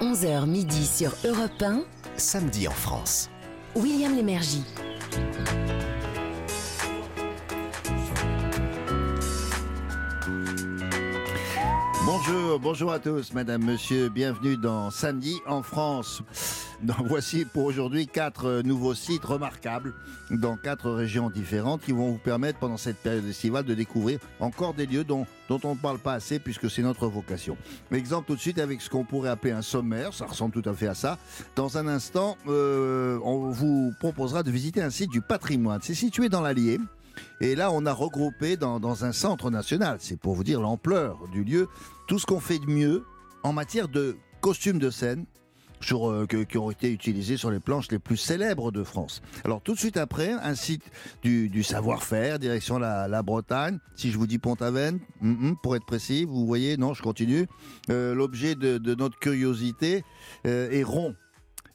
11h midi sur Europe 1, Samedi en France. William Lémergie. Bonjour, bonjour à tous, madame, monsieur, bienvenue dans Samedi en France. Voici pour aujourd'hui quatre euh, nouveaux sites remarquables dans quatre régions différentes qui vont vous permettre pendant cette période estivale de découvrir encore des lieux dont, dont on ne parle pas assez puisque c'est notre vocation. Exemple tout de suite avec ce qu'on pourrait appeler un sommaire, ça ressemble tout à fait à ça. Dans un instant, euh, on vous proposera de visiter un site du patrimoine. C'est situé dans l'Allier. Et là, on a regroupé dans, dans un centre national, c'est pour vous dire l'ampleur du lieu, tout ce qu'on fait de mieux en matière de costumes de scène, sur, euh, que- qui ont été utilisés sur les planches les plus célèbres de France. Alors tout de suite après, un site du, du savoir-faire, direction la, la Bretagne. Si je vous dis Pont-Aven, hum, hum, pour être précis, vous voyez, non, je continue. Euh, L'objet de, de notre curiosité euh, est rond.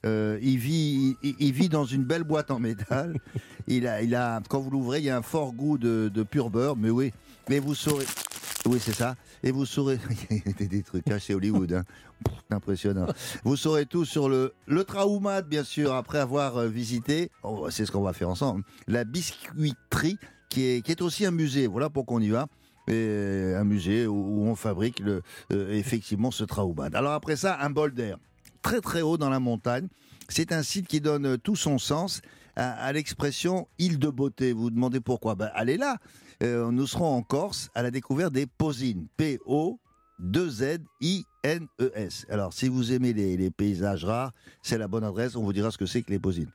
Euh, il, vit, il, il vit dans une belle boîte en métal. Il a, il a, quand vous l'ouvrez, il y a un fort goût de, de pur beurre, mais oui. Mais vous saurez. Oui, c'est ça. Et vous saurez. Il y a des- trucs cachés Hollywood. Hein. Impressionnant. Vous saurez tout sur le, le bien sûr, après avoir euh, visité. oh, c'est ce qu'on va faire ensemble. La biscuiterie, qui est, qui est aussi un musée. Voilà pourquoi on y va. Et un musée où, on fabrique euh, effectivement ce Traumat. Alors après ça, un bol d'air. Très très haut dans la montagne. C'est un site qui donne euh, tout son sens à, l'expression île de beauté. Vous vous demandez pourquoi? Ben, Allez là Euh, Nous serons en Corse à la découverte des Posines. P-O-2-Z-I-N-E-S. E Alors, si vous aimez les, paysages rares, c'est la bonne adresse. On vous dira ce que c'est que les Posines.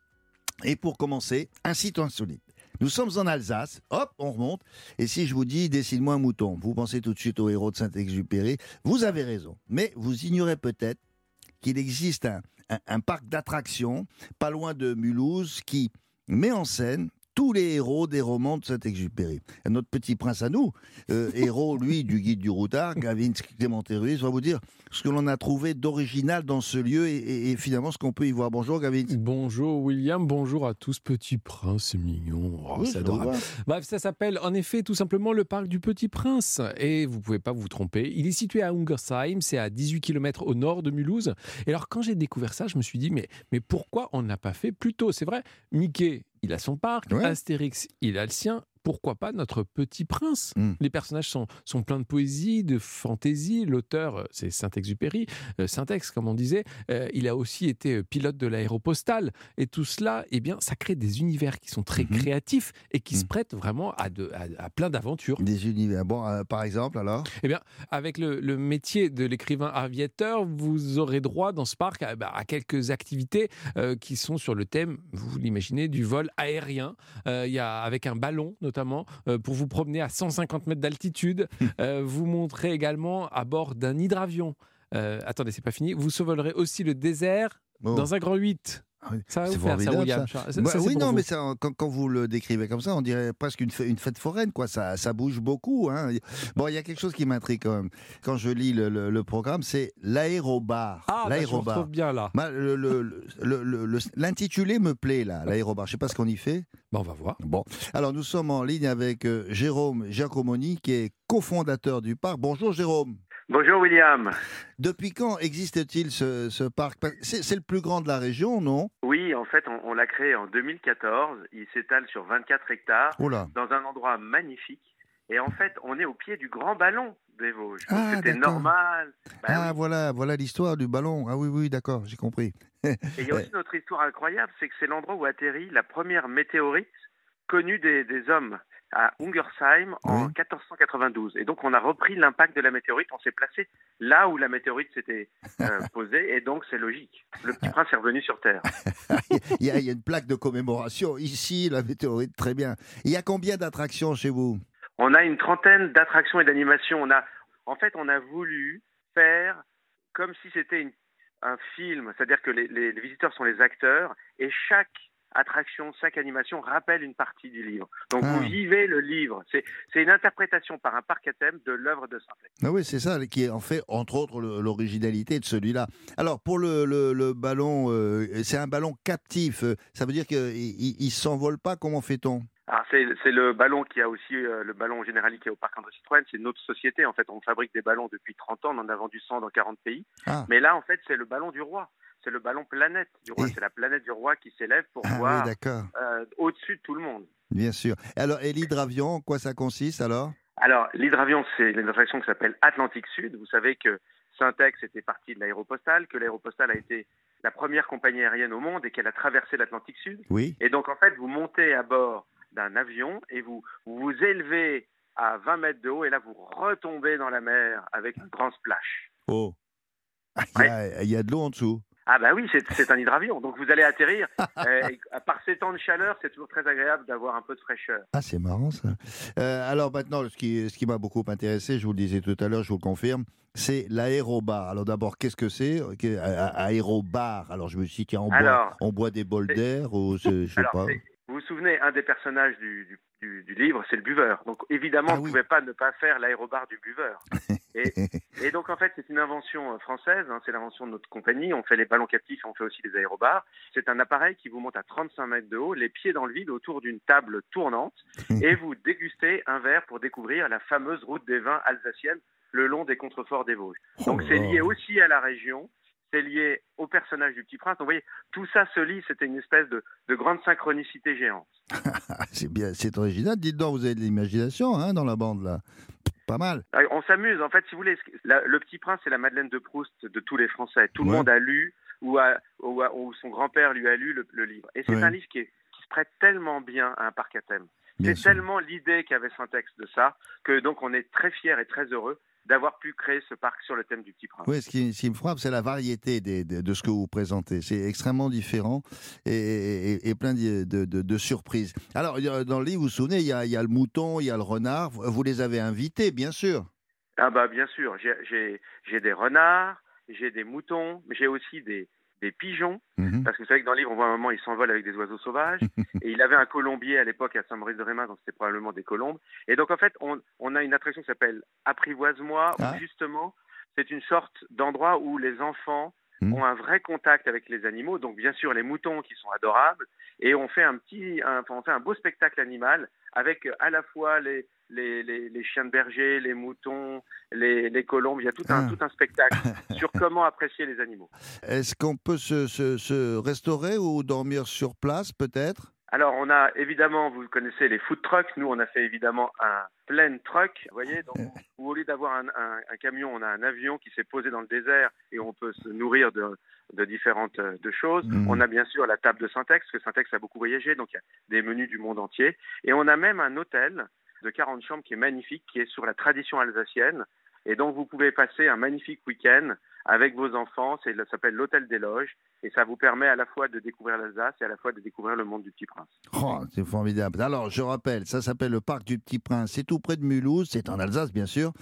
Et pour commencer, un site insolite. Nous sommes en Alsace, hop, on remonte. Et si je vous dis, dessine-moi un mouton, vous pensez tout de suite au héros de Saint-Exupéry. Vous avez raison. Mais vous ignorez peut-être qu'il existe un parc d'attractions pas loin de Mulhouse qui met en scène tous les héros des romans de Saint-Exupéry. Notre petit prince à nous, euh, héros, lui, du guide du routard, Gavin Clémenterus, va vous dire ce que l'on a trouvé d'original dans ce lieu et, et- et finalement ce qu'on peut y voir. Bonjour Gavin. Bonjour William, bonjour à tous, petit prince, c'est mignon, oh, Oui, c'est je adorable. vois. Bref, ça s'appelle en effet tout simplement le parc du Petit Prince. Et vous pouvez pas vous tromper, il est situé à Ungersheim, c'est à 18 km au nord de Mulhouse. Et alors quand j'ai découvert ça, je me suis dit, mais, mais pourquoi on ne l'a pas fait plus tôt? C'est vrai, Mickey, il a son parc, Ouais. Astérix, il a le sien. Pourquoi pas notre petit prince? Mm. Les personnages sont, sont pleins de poésie, de fantaisie. L'auteur, euh, c'est Saint-Exupéry, euh, Saint-Ex, comme on disait. Euh, il a aussi été pilote de l'aéropostale. Et tout cela, eh bien, ça crée des univers qui sont très Mhm. créatifs et qui se Mhm. prêtent vraiment à, de- à- à plein d'aventures. Des univers. Bon, euh, par exemple, alors? Eh bien, avec le, le métier de l'écrivain aviateur, vous aurez droit dans ce parc à, bah, à quelques activités euh, qui sont sur le thème, vous l'imaginez, du vol aérien. Il y a avec un ballon notamment euh, pour vous promener à 150 mètres d'altitude. Euh, vous montrez également à bord d'un hydravion. Euh, attendez, c'est pas fini. Vous survolerez aussi le désert Bon. dans un grand 8. Ah oui. Ça va C'est vous faire ça, formidable, William. ça. Ça, Bah ça, c'est oui, non, vous. mais ça, quand, quand vous le décrivez comme ça, on dirait presque une, fê- une fête foraine, quoi. Ça, ça bouge beaucoup. Hein. Bon, il y a quelque chose qui m'intrigue quand même. Quand je lis le, le- le programme, c'est l'aérobar. Ah, bah, l'aérobar. bien là. Bah, le- le- le- le- le- L'intitulé me plaît là, l'aérobar. Je sais pas ce qu'on y fait. Bah, on va voir. Bon, alors nous sommes en ligne avec euh, Jérôme Giacomoni, qui est cofondateur du parc. Bonjour Jérôme. Bonjour William. Depuis quand existe-t-il ce, ce parc? C'est le plus grand de la région, non? Oui, en fait, on, on l'a créé en 2014. Il s'étale sur 24 hectares Oh là. dans un endroit magnifique. Et en fait, on est au pied du Grand Ballon des Vosges. Ah, C'était normal. Bah ah oui. voilà, voilà l'histoire du ballon. Ah oui, oui, d'accord, j'ai compris. Et il y a aussi notre histoire incroyable, c'est que c'est l'endroit où atterrit la première météorite connue des, des hommes à Ungersheim en Oui. 1492. Et donc, on a repris l'impact de la météorite. On s'est placé là où la météorite s'était euh, posée. Et donc, c'est logique. Le petit prince est revenu sur Terre. il, y a, il y a une plaque de commémoration ici, la météorite, très bien. Il y a combien d'attractions chez vous? On a une trentaine d'attractions et d'animations. On a, en fait, on a voulu faire comme si c'était un film, c'est-à-dire que les, les- les visiteurs sont les acteurs et chaque attraction, chaque animation rappelle une partie du livre. Donc Ah. vous vivez le livre. C'est c'est une interprétation par un parc à thème de l'œuvre de Saint-Exupéry. Ah oui, c'est ça qui est en fait, entre autres, le- l'originalité de celui-là. Alors, pour le, le- le ballon, euh, c'est un ballon captif. Ça veut dire qu'il ne s'envole pas Comment fait-on? Alors c'est c'est le ballon qui a aussi euh, le ballon généralique qui est au parc André Citroën, c'est notre société en fait, on fabrique des ballons depuis 30 ans, on en a vendu 100 dans 40 pays. Ah. Mais là en fait, c'est le ballon du roi. C'est le ballon planète du roi, Et- c'est la planète du roi qui s'élève pour Ah voir oui, euh, au-dessus de tout le monde. bien sûr. Alors, et l'hydravion, en quoi ça consiste alors? Alors, l'hydravion, c'est une attraction qui s'appelle Atlantique Sud. Vous savez que Syntex était partie de l'aéropostale, que l'aéropostale a été la première compagnie aérienne au monde et qu'elle a traversé l'Atlantique Sud. Oui. Et donc, en fait, vous montez à bord d'un avion et vous vous vous élevez à 20 mètres de haut et là, vous retombez dans la mer avec un grand splash. Oh. Il y, a, il y a de l'eau en dessous. Ah bah oui, c'est un hydravion. Donc, vous allez atterrir. euh, par ces temps de chaleur, c'est toujours très agréable d'avoir un peu de fraîcheur. Ah, c'est marrant ça. Euh, alors maintenant, ce qui, ce qui m'a beaucoup intéressé, je vous le disais tout à l'heure, je vous le confirme, c'est l'aérobar. Alors d'abord, qu'est-ce que c'est? Aérobar. Alors je me suis dit, tiens, on, boit, on boit des bols d'air ou je sais Alors, pas. vous vous souvenez, un des personnages du, du- du- du livre, c'est le buveur. Donc évidemment, Ah vous ne oui. pouvez pas ne pas faire l'aérobar du buveur. Et, et donc en fait, c'est une invention euh, française, hein, c'est l'invention de notre compagnie. On fait les ballons captifs, on fait aussi les aérobars. C'est un appareil qui vous monte à 35 mètres de haut, les pieds dans le vide autour d'une table tournante, et vous dégustez un verre pour découvrir la fameuse route des vins alsacienne le long des contreforts des Vosges. Donc Oh c'est là. lié aussi à la région, c'est lié au personnage du Petit Prince. Donc vous voyez, tout ça se lie, c'était une espèce de, de grande synchronicité géante. C'est bien, c'est original. Dites donc, vous avez de l'imagination hein, dans la bande là. Pas mal. Ah, On s'amuse, en fait, si vous voulez. la- le Petit Prince, c'est la Madeleine de Proust de tous les Français. Tout le monde a lu ou, a- ou, a- ou son grand-père lui a lu le, le livre. Et c'est Ouais. un livre qui, est- qui se prête tellement bien à un parc à thème. C'est tellement l'idée qu'avait Syntex de ça que donc on est très fiers et très heureux d'avoir pu créer ce parc sur le thème du Petit Prince. Oui, ce qui, ce qui me frappe, c'est la variété des- de ce que vous présentez. C'est extrêmement différent et, et- et plein de, de- de- de surprises. Alors, dans le livre, vous vous souvenez, il y, a, il y a le mouton, il y a le renard. Vous les avez invités, bien sûr. Ah bah bien sûr, j'ai des renards, j'ai des moutons, mais j'ai aussi des, des pigeons. Mhm. Parce que vous savez que dans le livre, on voit un moment, il s'envole avec des oiseaux sauvages. et il avait un colombier à l'époque à Saint-Maurice-de-Rémas, donc c'était probablement des colombes. Et donc, en fait, on, on a une attraction qui s'appelle Apprivoise-moi, Ah. où justement, c'est une sorte d'endroit où les enfants Mhm. ont un vrai contact avec les animaux. Donc, bien sûr, les moutons qui sont adorables. Et on fait un petit, un- on fait un beau spectacle animal avec euh, à la fois les, les, les, les chiens de berger, les moutons, les, les colombes. Il y a tout un, Ah. tout un spectacle sur comment apprécier les animaux. Est-ce qu'on peut se, se- se restaurer ou dormir sur place, peut-être? Alors, on a évidemment, vous connaissez les food trucks. Nous, on a fait évidemment un plein truck, vous voyez, donc, où au lieu d'avoir un, un- un camion, on a un avion qui s'est posé dans le désert et on peut se nourrir de, de différentes euh, de choses. Mhm. On a bien sûr la table de Syntex, parce que Syntex a beaucoup voyagé, donc il y a des menus du monde entier. Et on a même un hôtel de 40 chambres qui est magnifique, qui est sur la tradition alsacienne. Et donc, vous pouvez passer un magnifique week-end avec vos enfants. Ça s'appelle l'hôtel des loges. Et ça vous permet à la fois de découvrir l'Alsace et à la fois de découvrir le monde du Petit Prince. Oh, c'est formidable. Alors, je rappelle, ça s'appelle le parc du Petit Prince. C'est tout près de Mulhouse. C'est en Alsace, bien sûr.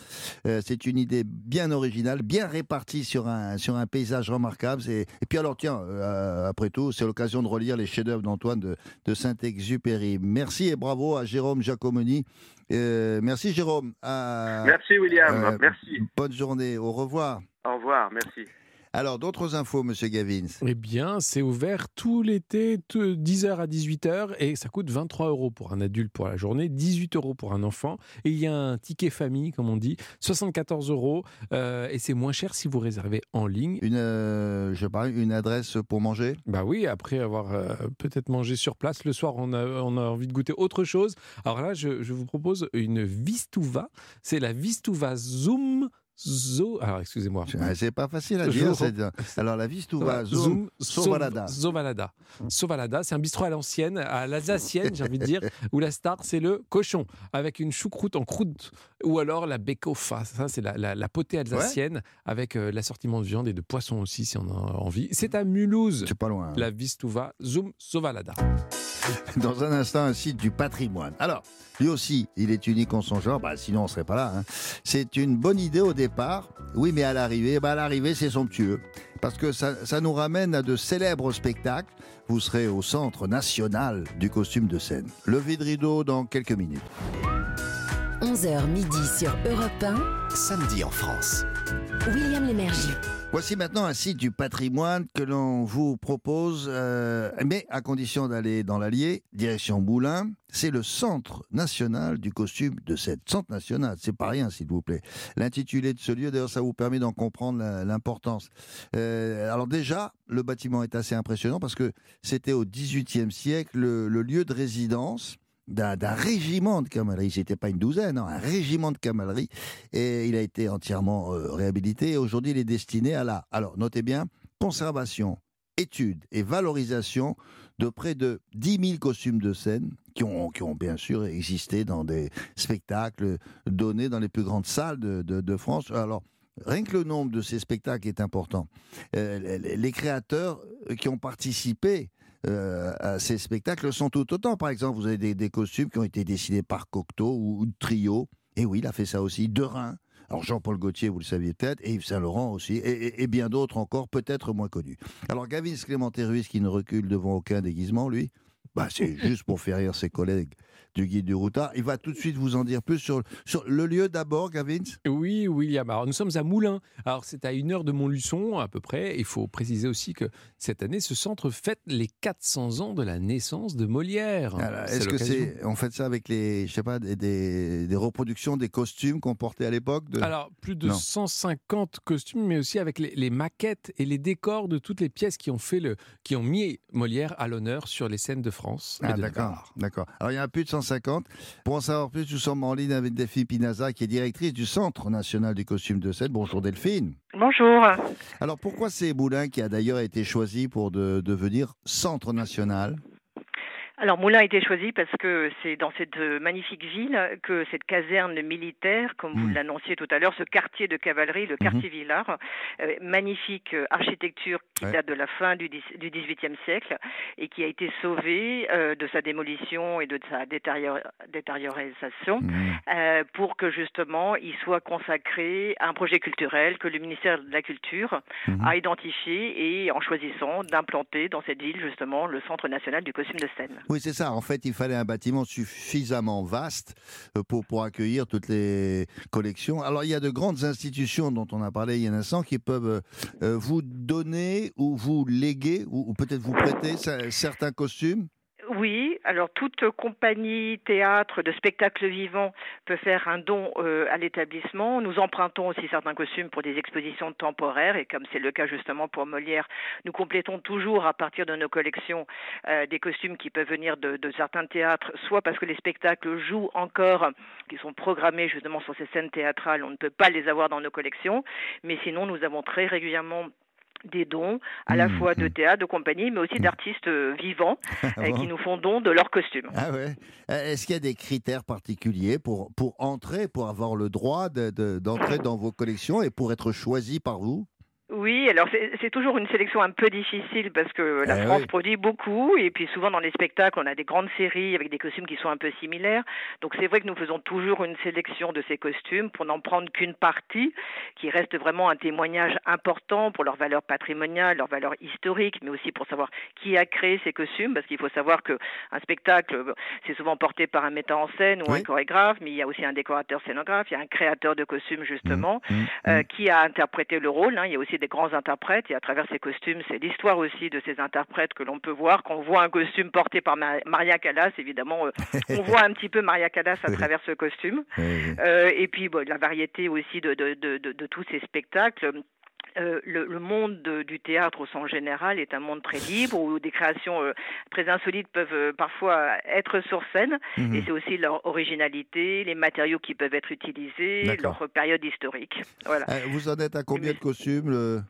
Euh, c'est une idée bien originale, bien répartie sur un, sur un paysage remarquable. Et puis, alors, tiens, euh, après tout, c'est l'occasion de relire les chefs-d'œuvre d'Antoine de, de Saint-Exupéry. Merci et bravo à Jérôme Giacomoni. Euh, merci, Jérôme. À- Merci William, merci. Bonne journée. Au revoir. Au revoir, merci. Alors, d'autres infos, Monsieur Gavins? Eh bien, c'est ouvert tout l'été, tout- 10h à 18h, et ça coûte 23 euros pour un adulte pour la journée, 18 euros pour un enfant. Et il y a un ticket famille, comme on dit, 74 euros, euh, et c'est moins cher si vous réservez en ligne. Une, euh, je parle, une adresse pour manger? Bah oui, après avoir euh, peut-être mangé sur place, le soir, on a, on a envie de goûter autre chose. Alors là, je, je vous propose une Vistuva. C'est la Vistuva Zoom Zo. Alors, excusez-moi. C'est pas facile à dire. Alors, la Vistouva, Zoom, Zoom, Sovalada. Sovalada. Sovalada, c'est un bistrot à l'ancienne, à l'alsacienne, j'ai envie de dire, où la star, c'est le cochon, avec une choucroute en croûte, ou alors la bekofa, ça c'est la, la, la potée alsacienne, avec euh, l'assortiment de viande et de poisson aussi, si on a envie. C'est à Mulhouse, C'est pas loin. hein. la Vistuva Zoom Sovalada. Dans un instant, un site du patrimoine. Alors, lui aussi, il est unique en son genre, bah, sinon on serait pas là. hein. C'est une bonne idée au départ, oui, mais à l'arrivée, bah, à l'arrivée, c'est somptueux. Parce que ça, nous ramène à de célèbres spectacles. Vous serez au Centre national du costume de scène. Levé de rideau dans quelques minutes. 11h midi sur Europe 1. Samedi en France. William Lémergie. Voici maintenant un site du patrimoine que l'on vous propose, euh, mais à condition d'aller dans l'Allier, direction Moulins. C'est le Centre national du costume de cette Centre national. C'est pas rien, s'il vous plaît. L'intitulé de ce lieu, d'ailleurs, ça vous permet d'en comprendre l'importance. Euh, alors déjà, le bâtiment est assez impressionnant parce que c'était au XVIIIe siècle le, le lieu de résidence d'un régiment de cavalerie. C'était pas une douzaine, non, un régiment de cavalerie. Et il a été entièrement euh, réhabilité. Et aujourd'hui, il est destiné à la, alors notez bien, conservation, étude et valorisation de près de 10 000 costumes de scène qui ont, qui ont bien sûr existé dans des spectacles donnés dans les plus grandes salles de, France. Alors, rien que le nombre de ces spectacles est important. Euh, les créateurs qui ont participé euh, à ces spectacles sont tout autant. Par exemple, vous avez des, des costumes qui ont été dessinés par Cocteau ou, ou Trio. Et oui, il a fait ça aussi. Derain. Alors Jean-Paul Gaultier, vous le saviez peut-être, et Yves Saint-Laurent aussi, et, et- et bien d'autres encore, peut-être moins connus. Alors Gavin Clémenté Ruiz, qui ne recule devant aucun déguisement, lui, bah, c'est juste pour faire rire ses collègues du guide du routard. Il va tout de suite vous en dire plus sur, sur le lieu d'abord, Gavin. Oui, William. Alors, nous sommes à Moulins. Alors, c'est à une heure de Montluçon, à peu près. Il faut préciser aussi que cette année, ce centre fête les 400 ans de la naissance de Molière. C'est Est-ce que c'est, on fait ça avec les, je sais pas, des, des- des reproductions des costumes qu'on portait à l'époque de... Alors, plus de Non. 150 costumes, mais aussi avec les, les maquettes et les décors de toutes les pièces qui ont, fait le, qui ont mis Molière à l'honneur sur les scènes de France. Ah, d'accord, d'accord. Alors, il y a plus de 150. Pour en savoir plus, nous sommes en ligne avec Delphine Pinaza, qui est directrice du Centre national du costume de scène. Bonjour Delphine. Bonjour. Alors, pourquoi c'est Moulins qui a d'ailleurs été choisi pour de- devenir Centre national? Alors Moulins a été choisi parce que c'est dans cette magnifique ville que cette caserne militaire, comme vous Mm. l'annonciez tout à l'heure, ce quartier de cavalerie, le quartier Villard, euh, magnifique architecture qui Ouais. date de la fin du du XVIIIe siècle et qui a été sauvée euh, de sa démolition et de sa détérior- détériorisation. Mhm. euh, pour que justement il soit consacré à un projet culturel que le ministère de la Culture a identifié et en choisissant d'implanter dans cette ville justement le Centre national du costume de scène. Oui, c'est ça. En fait, il fallait un bâtiment suffisamment vaste euh, pour, accueillir toutes les collections. Alors, il y a de grandes institutions dont on a parlé il y a un instant qui peuvent euh, vous donner ou vous léguer ou, peut-être vous prêter ce- certains costumes? Oui, alors toute compagnie théâtre de spectacle vivant peut faire un don euh, à l'établissement. Nous empruntons aussi certains costumes pour des expositions temporaires et comme c'est le cas justement pour Molière, nous complétons toujours à partir de nos collections euh, des costumes qui peuvent venir de, de certains théâtres, soit parce que les spectacles jouent encore, qui sont programmés justement sur ces scènes théâtrales, on ne peut pas les avoir dans nos collections, mais sinon nous avons très régulièrement des dons à la Mmh, fois de mmh. théâtre, de compagnie, mais aussi d'artistes euh, vivants Ah euh, qui nous font don de leurs costumes. Ah ouais. Euh, Est-ce qu'il y a des critères particuliers pour, pour entrer, pour avoir le droit de- de- d'entrer dans vos collections et pour être choisi par vous? Oui, alors c'est toujours une sélection un peu difficile parce que la Eh France oui. produit beaucoup et puis souvent dans les spectacles on a des grandes séries avec des costumes qui sont un peu similaires. Donc c'est vrai que nous faisons toujours une sélection de ces costumes pour n'en prendre qu'une partie qui reste vraiment un témoignage important pour leur valeur patrimoniale, leur valeur historique, mais aussi pour savoir qui a créé ces costumes parce qu'il faut savoir que un spectacle c'est souvent porté par un metteur en scène ou Oui. un chorégraphe, mais il y a aussi un décorateur scénographe, il y a un créateur de costumes justement Mmh, euh, mmh. qui a interprété le rôle. hein. Il y a aussi des grands interprètes et à travers ces costumes, c'est l'histoire aussi de ces interprètes que l'on peut voir. Quand on voit un costume porté par Ma- Maria Callas, évidemment, euh, on voit un petit peu Maria Callas à Oui. travers ce costume. Oui. Euh, et puis bon, la variété aussi de, de, de tous ces spectacles. Euh, le, le monde de- du théâtre au sens général est un monde très libre où des créations euh, très insolites peuvent euh, parfois être sur scène Mhm. et c'est aussi leur originalité, les matériaux qui peuvent être utilisés, leur période historique. Voilà. Euh, Vous en êtes à combien de costumes le-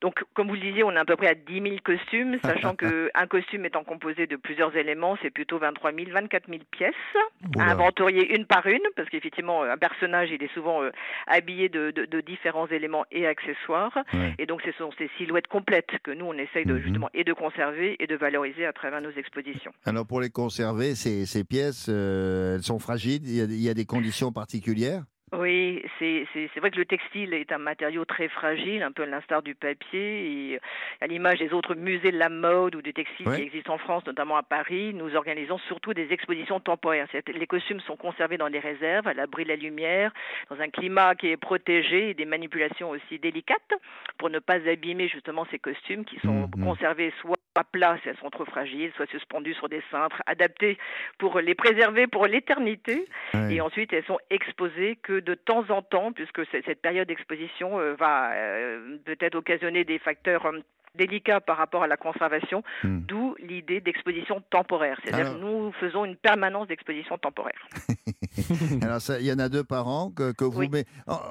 Donc, comme vous le disiez, on est à peu près à 10 000 costumes, sachant que un costume étant composé de plusieurs éléments, c'est plutôt 23 000, 24 000 pièces à Oula. inventorier une par une, parce qu'effectivement, un personnage, il est souvent euh, habillé de, de- de différents éléments et accessoires. Ouais. Et donc, ce sont ces silhouettes complètes que nous, on essaye de, Mhm. justement et de conserver et de valoriser à travers nos expositions. Alors pour les conserver, ces, ces pièces, euh, elles sont fragiles. Il y, a, il y a des conditions particulières? Oui, c'est c'est c'est vrai que le textile est un matériau très fragile, un peu à l'instar du papier. Et à l'image des autres musées de la mode ou du textile Ouais. qui existent en France, notamment à Paris, nous organisons surtout des expositions temporaires. Les costumes sont conservés dans des réserves, à l'abri de la lumière, dans un climat qui est protégé et des manipulations aussi délicates pour ne pas abîmer justement ces costumes qui sont Mhm. conservés soit à plat si elles sont trop fragiles, soit suspendus sur des cintres, adaptés pour les préserver pour l'éternité. Ouais. Et ensuite, elles sont exposées que de temps en temps, puisque cette période d'exposition euh, va euh, peut-être occasionner des facteurs délicats par rapport à la conservation, Hmm. d'où l'idée d'exposition temporaire. C'est-à-dire Alors- que nous faisons une permanence d'exposition temporaire. Alors, il y en a deux par an que, que vous, Oui. met-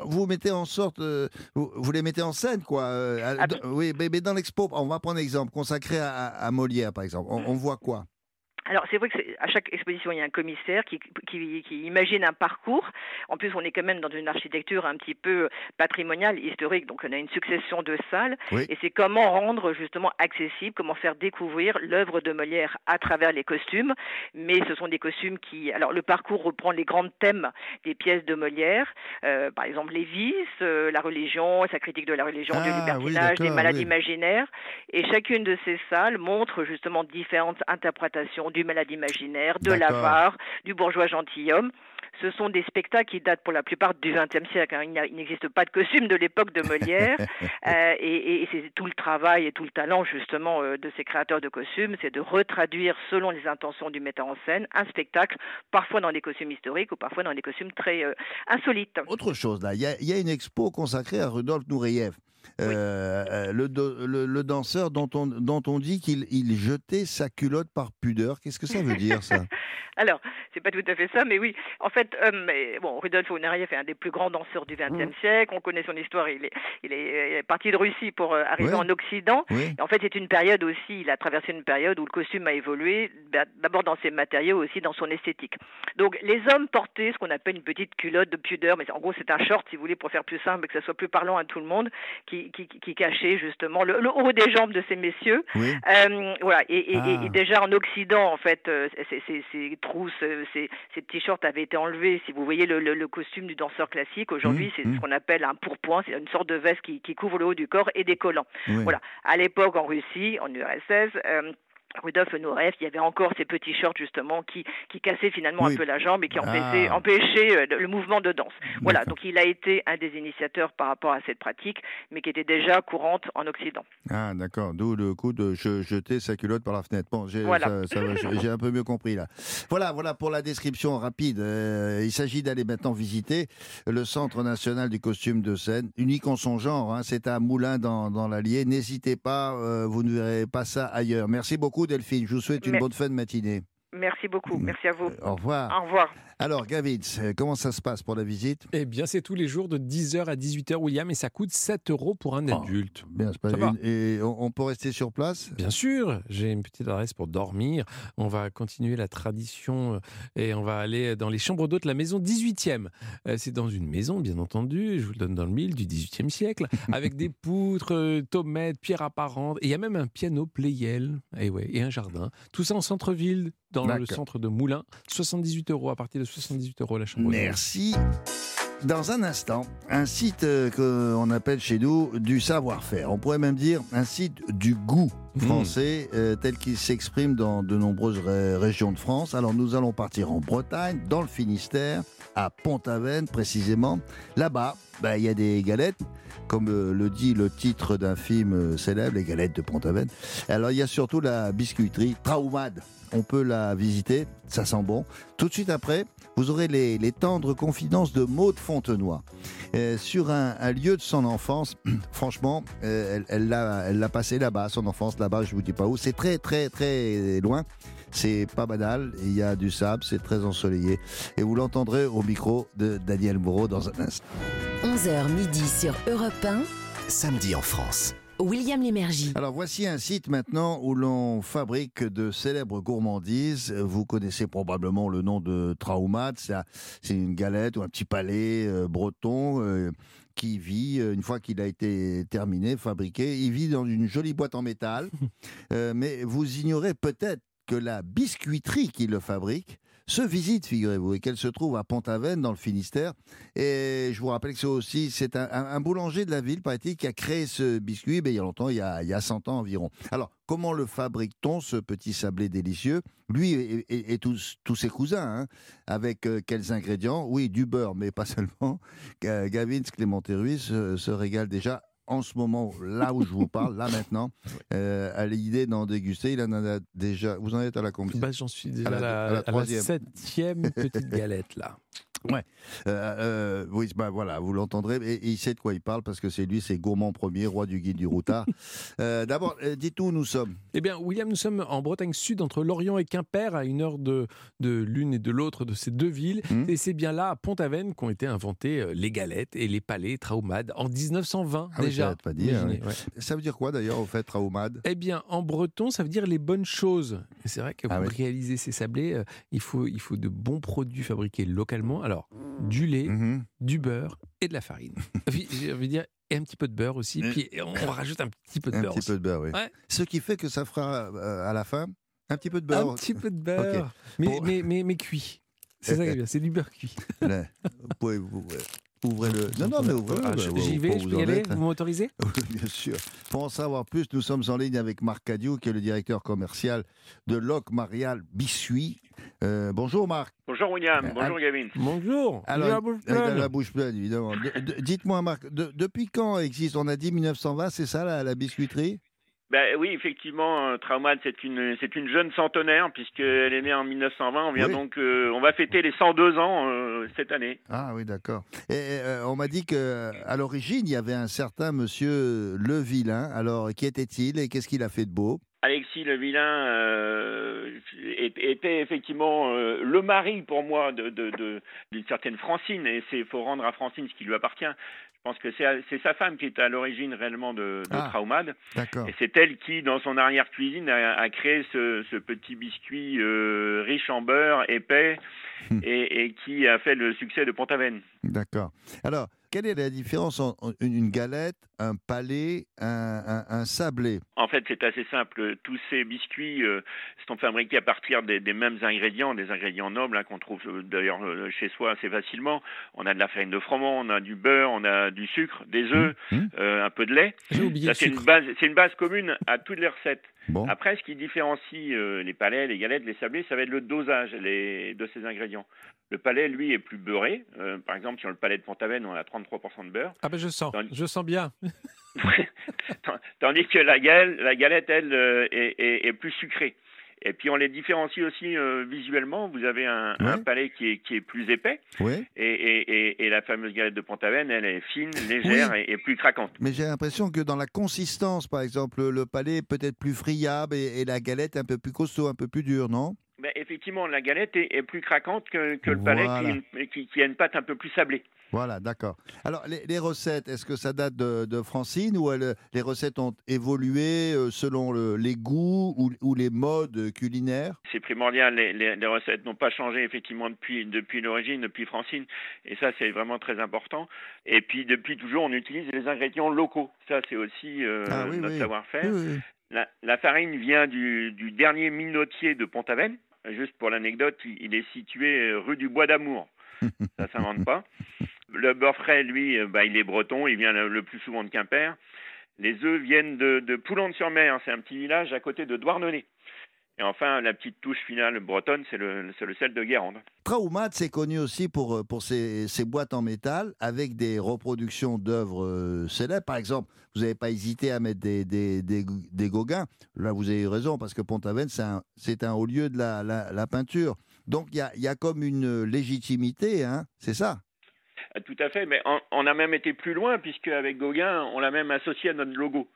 vous mettez en sorte, euh, vous, vous les mettez en scène, quoi. euh, Ah, dans- oui, mais, mais dans l'expo, on va prendre un exemple consacré à, à Molière, par exemple. On, on voit quoi? Alors c'est vrai que à chaque exposition il y a un commissaire qui, qui, qui imagine un parcours. En plus on est quand même dans une architecture un petit peu patrimoniale, historique, donc on a une succession de salles. Oui. Et c'est comment rendre justement accessible, comment faire découvrir l'œuvre de Molière à travers les costumes. Mais ce sont des costumes qui, alors le parcours reprend les grands thèmes des pièces de Molière, euh, par exemple les vices, euh, la religion, sa critique de la religion, du Ah, oui, libertinage, des oui. imaginaires. Et chacune de ces salles montre justement différentes interprétations du malade imaginaire, de l'avare, du bourgeois gentilhomme. Ce sont des spectacles qui datent pour la plupart du XXe siècle. hein. Il n'existe pas de costume de l'époque de Molière. Euh, et et c'est tout le travail et tout le talent justement euh, de ces créateurs de costumes, c'est de retraduire selon les intentions du metteur en scène un spectacle, parfois dans des costumes historiques ou parfois dans des costumes très euh, insolites. Autre chose, là, il y, y a une expo consacrée à Rudolf Nureyev. Euh, euh, le, do- le- le danseur dont on, dont on dit qu'il il jetait sa culotte par pudeur. Qu'est-ce que ça veut dire, ça? Alors, c'est pas tout à fait ça, mais oui. En fait, euh, mais, bon, Rudolf Honoriev est un des plus grands danseurs du XXe Mm. siècle. On connaît son histoire. Il est, il est, il est parti de Russie pour euh, arriver Ouais. en Occident. Oui. Et en fait, c'est une période aussi, il a traversé une période où le costume a évolué, bah, d'abord dans ses matériaux, aussi dans son esthétique. Donc, les hommes portaient ce qu'on appelle une petite culotte de pudeur, mais en gros, c'est un short, si vous voulez, pour faire plus simple et que ça soit plus parlant à tout le monde, qui, qui, qui cachait justement le, le haut des jambes de ces messieurs. Oui. Euh, voilà, et, Ah. et déjà en Occident, en fait, euh, ces, ces- ces trousses, euh, ces, ces t-shirts avaient été enlevés. Si vous voyez le, le- le costume du danseur classique, aujourd'hui, Mmh, c'est ce qu'on appelle un pourpoint, c'est une sorte de veste qui, qui couvre le haut du corps et des collants. oui. Voilà. À l'époque, en Russie, en URSS, euh, Rudolf Nureyev, il y avait encore ces petits shorts justement qui, qui cassaient finalement Oui. un peu la jambe et qui Ah. empêchaient, euh, le mouvement de danse. Voilà, donc il a été un des initiateurs par rapport à cette pratique, mais qui était déjà courante en Occident. Ah, d'accord. D'où le coup de je- jeter sa culotte par la fenêtre. Bon, j'ai Voilà. un peu mieux compris là. Voilà, voilà pour la description rapide. Euh, il s'agit d'aller maintenant visiter le Centre national du costume de scène, unique en son genre. hein. C'est à Moulins dans, dans l'Allier. N'hésitez pas, euh, vous ne verrez pas ça ailleurs. Merci beaucoup Delphine. Je vous souhaite une Mais- bonne fin de matinée. Merci beaucoup, merci à vous. Au revoir. Au revoir. Alors, Gavitz, euh, comment ça se passe pour la visite? Eh bien, c'est tous les jours de 10h à 18h, William, et ça coûte 7 euros pour un Oh. adulte. Bien, c'est pas Ça une- Et on, on peut rester sur place? Bien sûr, j'ai une petite adresse pour dormir. On va continuer la tradition euh, et on va aller dans les chambres d'hôtes, la maison 18e. Euh, C'est dans une maison, bien entendu, je vous le donne dans le mille, du 18e siècle, avec des poutres, tomates, pierres apparentes. Et il y a même un piano Playel et, ouais, et un jardin. Tout ça en centre-ville, dans le centre de Moulins. 78 euros, à partir de 78 euros la chambre. Merci. Dans un instant, un site euh, qu'on appelle chez nous du savoir-faire. On pourrait même dire un site du goût français euh, tel qu'il s'exprime dans de nombreuses ré- régions de France. Alors nous allons partir en Bretagne, dans le Finistère, à Pont-Aven précisément. Là-bas, bah, il y a des galettes, comme euh, le dit le titre d'un film euh, célèbre, les galettes de Pont-Aven. Alors il y a surtout la biscuiterie Traumade. On peut la visiter, ça sent bon. Tout de suite après, vous aurez les, tendres confidences de Maude Fontenoy. Euh, sur un, lieu de son enfance, franchement, elle- elle l'a elle l'a passé là-bas, son enfance là-bas, je vous dis pas où. C'est très, très, très loin. C'est pas banal. Il y a du sable, c'est très ensoleillé. Et vous l'entendrez au micro de Daniel Moreau dans un instant. 11h midi sur Europe 1. Samedi en France. William Lémergie. Alors voici un site maintenant où l'on fabrique de célèbres gourmandises. Vous connaissez probablement le nom de Traumate. C'est un- C'est une galette ou un petit palais euh, breton euh, qui vit, euh, une fois qu'il a été terminé, fabriqué, il vit dans une jolie boîte en métal. Euh, mais vous ignorez peut-être que la biscuiterie qui le fabrique se visite, figurez-vous, et qu'elle se trouve à Pont-Aven, dans le Finistère. Et je vous rappelle que c'est aussi c'est un, boulanger de la ville, paraît-il, qui a créé ce biscuit ben, il y a longtemps, il y a, il y a 100 ans environ. Alors, comment le fabrique-t-on, ce petit sablé délicieux? Lui et, tous, ses cousins, hein, avec euh, quels ingrédients? Oui, du beurre, mais pas seulement. Ga- Gavin Clémenté-Ruiz se, se régale déjà en ce moment, là où je vous parle, là maintenant, euh, à l'idée d'en déguster. Il en a déjà. Vous en êtes à la combien? Bah, J'en suis déjà À la- à la, à la à la troisième. septième petite galette là. Euh, euh, oui, bah voilà, vous l'entendrez. Et, et il sait de quoi il parle parce que c'est lui, c'est gourmand premier, roi du guide du routard. Euh, D'abord, euh, dites-nous où nous sommes. Eh bien, William, nous sommes en Bretagne Sud, entre Lorient et Quimper, à une heure de, de l'une et de l'autre de ces deux villes. Mhm. Et c'est bien là, à Pont-Aven, qu'ont été inventées les galettes et les palais traumades en 1920 Ah oui, déjà. pas de dire, Imaginez, ouais. Ça veut dire quoi d'ailleurs au fait, Traumad? Eh bien, en breton, ça veut dire les bonnes choses. C'est vrai que Ah pour oui. réaliser ces sablés, il, faut, il faut de bons produits fabriqués localement. Alors, du lait, Mhm. du beurre et de la farine. J'ai envie de dire, et un petit peu de beurre aussi. Puis on rajoute un petit peu de Un beurre petit aussi. peu de beurre, oui. Ouais. Ce qui fait que ça fera euh, à la fin un petit peu de beurre. Un petit peu de beurre. Mais, Bon. mais, mais, mais cuit. C'est ça qui est bien, c'est du beurre cuit. Là, vous pouvez vous, ouvrez le. Non, non, mais ouvrez Ah, je- J'y vais, je peux y aller Vous m'autorisez Oui, bien sûr. Pour en savoir plus, nous sommes en ligne avec Marc Cadieu, qui est le directeur commercial de Loc Marial Bissuit. Euh, bonjour Marc. Bonjour William, Euh, bonjour Gavin. Bonjour. Alors, la bouche pleine. la bouche pleine, évidemment. De- de- Dites-moi Marc, de- depuis quand existe On a dit 1920, c'est ça la, la biscuiterie? Ben oui, effectivement, Traumad, c'est une c'est une jeune centenaire puisqu'elle est née en 1920. On vient Oui. donc, euh, on va fêter les 102 ans euh, cette année. Ah oui, d'accord. Et euh, on m'a dit que à l'origine, il y avait un certain monsieur Le Vilain. Alors, qui était-il et qu'est-ce qu'il a fait de beau? Le Vilain euh, était effectivement euh, le mari pour moi de de- de- d'une certaine Francine et c'est faut rendre à Francine ce qui lui appartient. Je pense que c'est c'est sa femme qui est à l'origine réellement de, de Ah. Traumad. D'accord. Et c'est elle qui, dans son arrière-cuisine, a, a créé ce, ce petit biscuit euh, riche en beurre, épais, Hmm. et, et qui a fait le succès de Pont-Aven. D'accord. Alors, quelle est la différence entre une galette, un palais, un, un- un sablé En fait, c'est assez simple. Tous ces biscuits euh, sont fabriqués à partir des, des mêmes ingrédients, des ingrédients nobles hein, qu'on trouve euh, d'ailleurs euh, chez soi assez facilement. On a de la farine de froment, on a du beurre, on a du sucre, des œufs, Mmh, mmh. euh, un peu de lait. J'ai oublié Ça, le c'est une base, c'est une base commune à toutes les recettes. Bon. Après, ce qui différencie euh, les palais, les galettes, les sablés, ça va être le dosage les- de ces ingrédients. Le palais, lui, est plus beurré. Euh, par exemple, sur le palais de Pont-Aven, on a 33% de beurre. Ah ben je sens, Dans- je sens bien. Tandis que la, galette, la galette elle, euh, est, est- est plus sucrée. Et puis, on les différencie aussi euh, visuellement. Vous avez un, palais qui est, qui est plus épais. Et, et- et- et la fameuse galette de Pont-Aven, elle est fine, légère et, et plus craquante. Mais j'ai l'impression que dans la consistance, par exemple, le palais est peut-être plus friable et, la galette un peu plus costaud, un peu plus dure, non? Effectivement, la galette est, est plus craquante que, que le palais qui, Voilà. est une- qui- qui a une pâte un peu plus sablée. Voilà, d'accord. Alors, les, les recettes, est-ce que ça date de, de Francine ou les recettes ont évolué euh, selon le- les goûts ou, ou les modes culinaires? C'est primordial, les, les- les recettes n'ont pas changé effectivement depuis, depuis l'origine, depuis Francine, et ça c'est vraiment très important. Et puis depuis toujours, on utilise les ingrédients locaux. Ça c'est aussi euh, Ah oui, notre oui. savoir-faire. Oui, oui. La, la farine vient du, du dernier minotier de Pont-Aven. Juste pour l'anecdote, il, est situé euh, rue du Bois d'Amour. Ça s'invente pas. Le beurre frais, lui, euh, bah, il est breton, il vient le, plus souvent de Quimper. Les œufs viennent de, de Poulan-sur-Mer, c'est un petit village à côté de Douarnenez. Et enfin, la petite touche finale bretonne, c'est le, le sel de Guérande. Traumat, c'est connu aussi pour, euh, pour ses, ses boîtes en métal avec des reproductions d'œuvres euh, célèbres. Par exemple, vous n'avez pas hésité à mettre des, des, des, des Gauguins. Là, vous avez eu raison, parce que Pont-Aven, c'est un, haut lieu de la, la, la peinture. Donc, il y a, il y a comme une légitimité, hein, c'est ça Euh, Tout à fait, mais on, on a même été plus loin, puisque avec Gauguin, on l'a même associé à notre logo.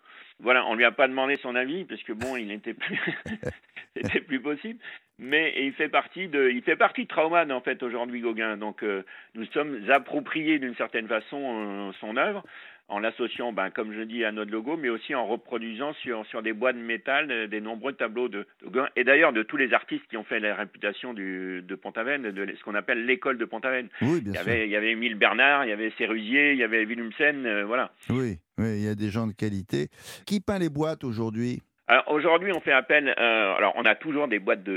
Voilà, on lui a pas demandé son avis, parce que bon, il n'était plus, c'était plus possible. Mais il fait partie de, il fait partie de Trauman en fait aujourd'hui Gauguin. Donc euh, nous sommes appropriés d'une certaine façon euh, son œuvre en l'associant, ben, comme je dis, à notre logo, mais aussi en reproduisant sur, sur des bois de métal euh, des nombreux tableaux de, de Gauguin, et d'ailleurs de tous les artistes qui ont fait la réputation du, de Pont-Aven, de ce qu'on appelle l'école de Pont-Aven. Oui, Il bien y sûr. avait, il y avait Émile Bernard, il y avait Sérusier, il y avait Willumsen, euh, voilà. Oui, oui, il y a des gens de qualité. Qui peint les boîtes aujourd'hui? Aujourd'hui, on fait appel. Euh, alors on a toujours des boîtes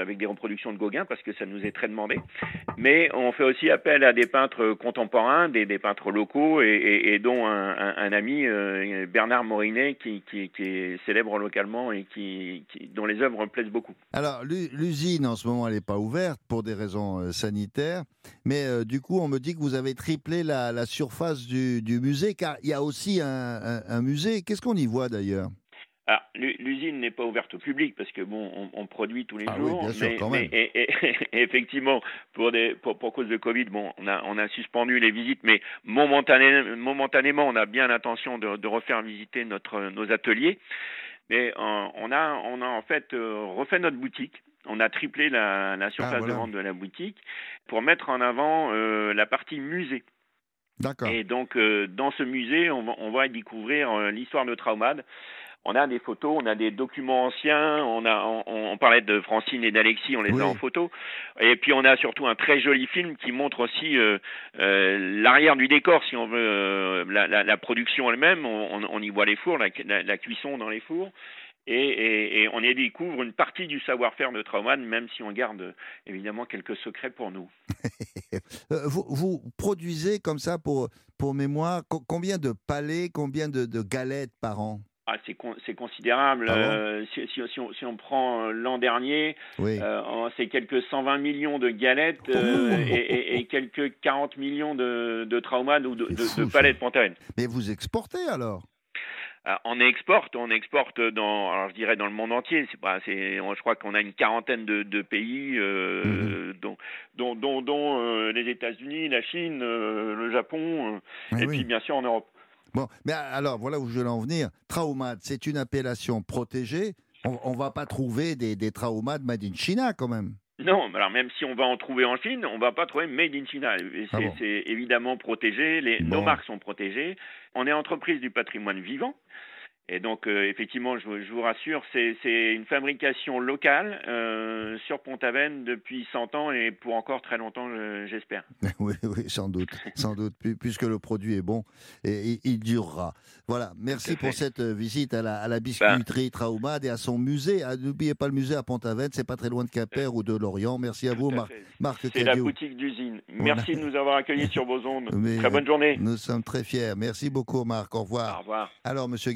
avec des reproductions de Gauguin parce que ça nous est très demandé, mais on fait aussi appel à des peintres contemporains, des, peintres locaux et, dont un, ami euh, Bernard Morinet qui, est célèbre localement et dont les œuvres plaisent beaucoup. Alors l'usine en ce moment elle n'est pas ouverte pour des raisons euh, sanitaires, mais du coup on me dit que vous avez triplé la, surface du, musée car il y a aussi un musée. Qu'est-ce qu'on y voit d'ailleurs? Alors, l'usine n'est pas ouverte au public parce que bon, on, on produit tous les ah jours. Oui, bien sûr, mais, quand même. mais et, et, et effectivement, pour, des, pour, pour cause de Covid, bon, on a, on a suspendu les visites, mais momentané, momentanément, on a bien l'intention de, de, refaire visiter notre, nos ateliers. Mais euh, on a, on a en fait euh, refait notre boutique. On a triplé la, la surface ah, voilà. de vente de la boutique pour mettre en avant euh, la partie musée. Et donc, euh, dans ce musée, on va, on va découvrir euh, l'histoire de Traumade. On a des photos, on a des documents anciens, on a, on, on parlait de Francine et d'Alexis, on les oui. a en photo. Et puis on a surtout un très joli film qui montre aussi euh, euh, l'arrière du décor, si on veut, euh, la, la, la, production elle-même. On, on, y voit les fours, la, la, cuisson dans les fours. Et, et, et, on y découvre une partie du savoir-faire de Trauman, même si on garde évidemment quelques secrets pour nous. vous, vous, produisez comme ça pour, pour mémoire combien de palais, combien de, de galettes par an? Ah, c'est con, considérable. Ah bon euh, si, si, si, on, si, on, prend l'an dernier, oui. euh, c'est quelques 120 millions de galettes euh, et, et, et, quelques 40 millions de, de traumades ou de, de, fou, de palettes. Mais vous exportez alors? On exporte, on exporte dans, alors je dirais dans le monde entier. C'est pas, c'est, je crois qu'on a une quarantaine de, de pays, euh, mmh. dont, dont, dont, dont euh, les États-Unis, la Chine, euh, le Japon, et oui. puis bien sûr en Europe. Bon, mais alors voilà où je veux en venir. Traumade, c'est une appellation protégée. On ne va pas trouver des, des traumades made in China quand même. Non, alors même si on va en trouver en Chine, on va pas trouver made in China. C'est ah bon. évidemment protégé, les, bon. nos marques sont protégées. On est entreprise du patrimoine vivant. Et donc, euh, effectivement, je, je, vous rassure, c'est une fabrication locale euh, sur Pont-Aven depuis 100 ans et pour encore très longtemps, j'espère. oui, oui, sans doute, sans doute, puisque le produit est bon et il, il durera. Voilà, merci pour cette visite à la, à la biscuiterie ben, Traumade et à son musée. Ah, n'oubliez pas le musée à Pont-Aven, c'est pas très loin de Quimper ou de Lorient. Merci à vous, à Marc. Marc c'est la boutique d'usine. Merci voilà. de nous avoir accueillis sur vos ondes. Mais, très bonne journée. Nous sommes très fiers. Merci beaucoup, Marc. Au revoir. Au revoir. Alors, Monsieur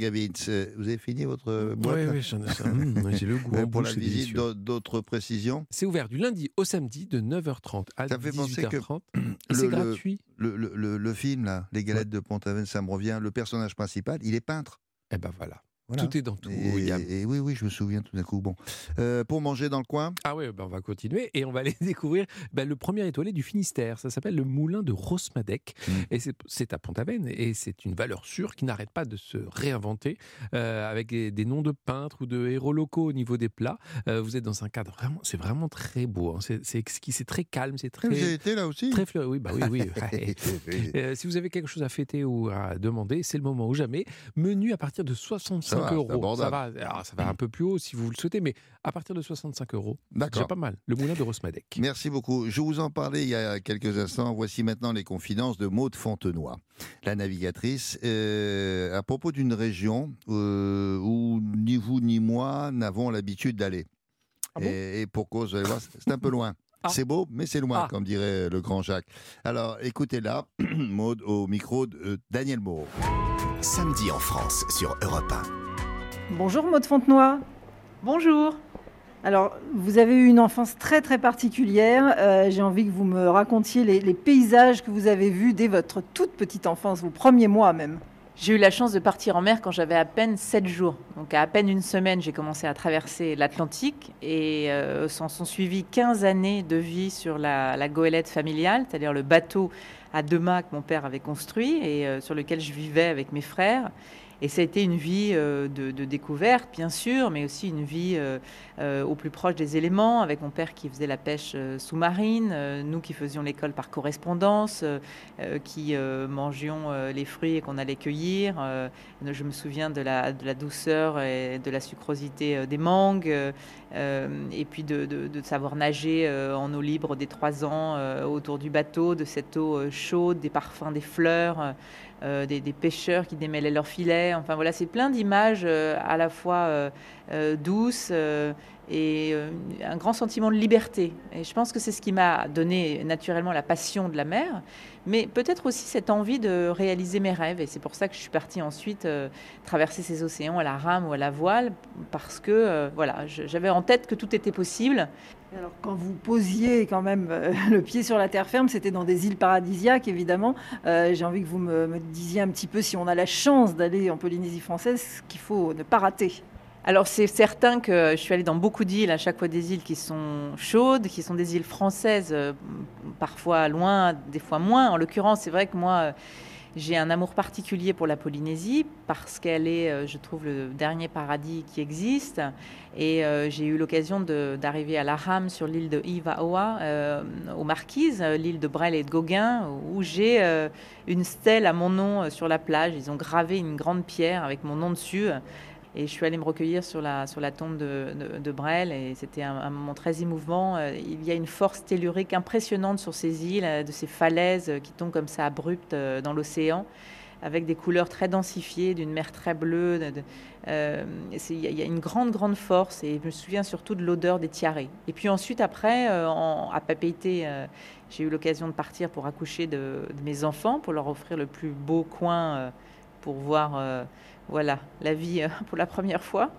Gavitz, vous avez fini votre boîte Oui, oui, j'en ai ça. Mmh, j'ai le goût. pour la visite, d'autres précisions C'est ouvert du lundi au samedi de 9h30 à 18h30. C'est gratuit. Le, le, le, le, film, là, Les Galettes ouais. de Pont-Aven, ça me revient. Le personnage principal, il est peintre. Eh ben voilà. Voilà. Tout est dans tout. Et, oui, oui, je me souviens tout d'un coup. Bon, euh, pour manger dans le coin. Ah oui, ben on va continuer et on va aller découvrir ben, le premier étoilé du Finistère. Ça s'appelle le Moulin de Rosmadec mmh. et c'est à Pont-Aven et c'est une valeur sûre qui n'arrête pas de se réinventer euh, avec des, des, noms de peintres ou de héros locaux au niveau des plats. Euh, vous êtes dans un cadre vraiment, c'est vraiment très beau. Hein. C'est exquis, c'est très calme, c'est très. Avez été là aussi. Très fleuri. Oui, bah oui, oui. Si vous avez quelque chose à fêter ou à demander, c'est le moment ou jamais. Menu à partir de 65 va, euros. Ça va, alors, ça va un peu plus haut si vous le souhaitez, mais à partir de 65 euros, c'est pas mal. Le moulin de Rosmadec. Merci beaucoup. Je vous en parlais il y a quelques instants. Voici maintenant les confidences de Maude Fontenoy, la navigatrice, euh, à propos d'une région euh, où ni vous ni moi n'avons l'habitude d'aller. Ah bon? Et, et, pour cause, c'est un peu loin. Ah. C'est beau, mais c'est loin, ah. comme dirait le grand Jacques. Alors, écoutez-la, Maude, au micro de Daniel Moreau. Samedi en France, sur Europe 1. Bonjour Maud Fontenoy. Bonjour. Alors, vous avez eu une enfance très très particulière. Euh, J'ai envie que vous me racontiez les, les, paysages que vous avez vus dès votre toute petite enfance, vos premiers mois même. J'ai eu la chance de partir en mer quand j'avais à peine 7 jours. Donc à à peine une semaine, j'ai commencé à traverser l'Atlantique et euh, s'en sont suivis 15 années de vie sur la, la goélette familiale, c'est-à-dire le bateau à deux mâts que mon père avait construit et euh, sur lequel je vivais avec mes frères. Et ça a été une vie euh, de, découverte, bien sûr, mais aussi une vie euh, euh, au plus proche des éléments, avec mon père qui faisait la pêche sous-marine, nous qui faisions l'école par correspondance, qui mangions les fruits et qu'on allait cueillir. je me souviens de la, douceur et de la sucrosité des mangues, et puis de, savoir nager en eau libre des trois ans autour du bateau, de cette eau chaude, des parfums des fleurs. des, des, pêcheurs qui démêlaient leurs filets. Enfin voilà, c'est plein d'images à la fois douces et un grand sentiment de liberté. Et je pense que c'est ce qui m'a donné naturellement la passion de la mer, mais peut-être aussi cette envie de réaliser mes rêves. Et c'est pour ça que je suis partie ensuite traverser ces océans à la rame ou à la voile, parce que voilà, j'avais en tête que tout était possible. Alors, quand vous posiez quand même euh, le pied sur la terre ferme, c'était dans des îles paradisiaques, évidemment. Euh, j'ai envie que vous me, disiez un petit peu si on a la chance d'aller en Polynésie française, ce qu'il faut ne pas rater. Alors c'est certain que je suis allée dans beaucoup d'îles, à chaque fois des îles qui sont chaudes, qui sont des îles françaises, euh, parfois loin, des fois moins. En l'occurrence, c'est vrai que moi, j'ai un amour particulier pour la Polynésie parce qu'elle est, euh, je trouve, le dernier paradis qui existe. Et euh, j'ai eu l'occasion d'arriver à la rame sur l'île de Ivaoa, euh, aux Marquises, l'île de Brel et de Gauguin, où j'ai une stèle à mon nom sur la plage. Ils ont gravé une grande pierre avec mon nom dessus. Et je suis allée me recueillir sur la, sur la tombe de, de, Brel et c'était un, moment très émouvant. Euh, il y a une force tellurique impressionnante sur ces îles, euh, de ces falaises qui tombent comme ça abruptes euh, dans l'océan, avec des couleurs très densifiées, d'une mer très bleue. il y a une grande, grande force et je me souviens surtout de l'odeur des tiarés. Et puis ensuite, après, à Papeete, j'ai eu l'occasion de partir pour accoucher de, de, mes enfants, pour leur offrir le plus beau coin pour voir voilà, la vie euh, pour la première fois,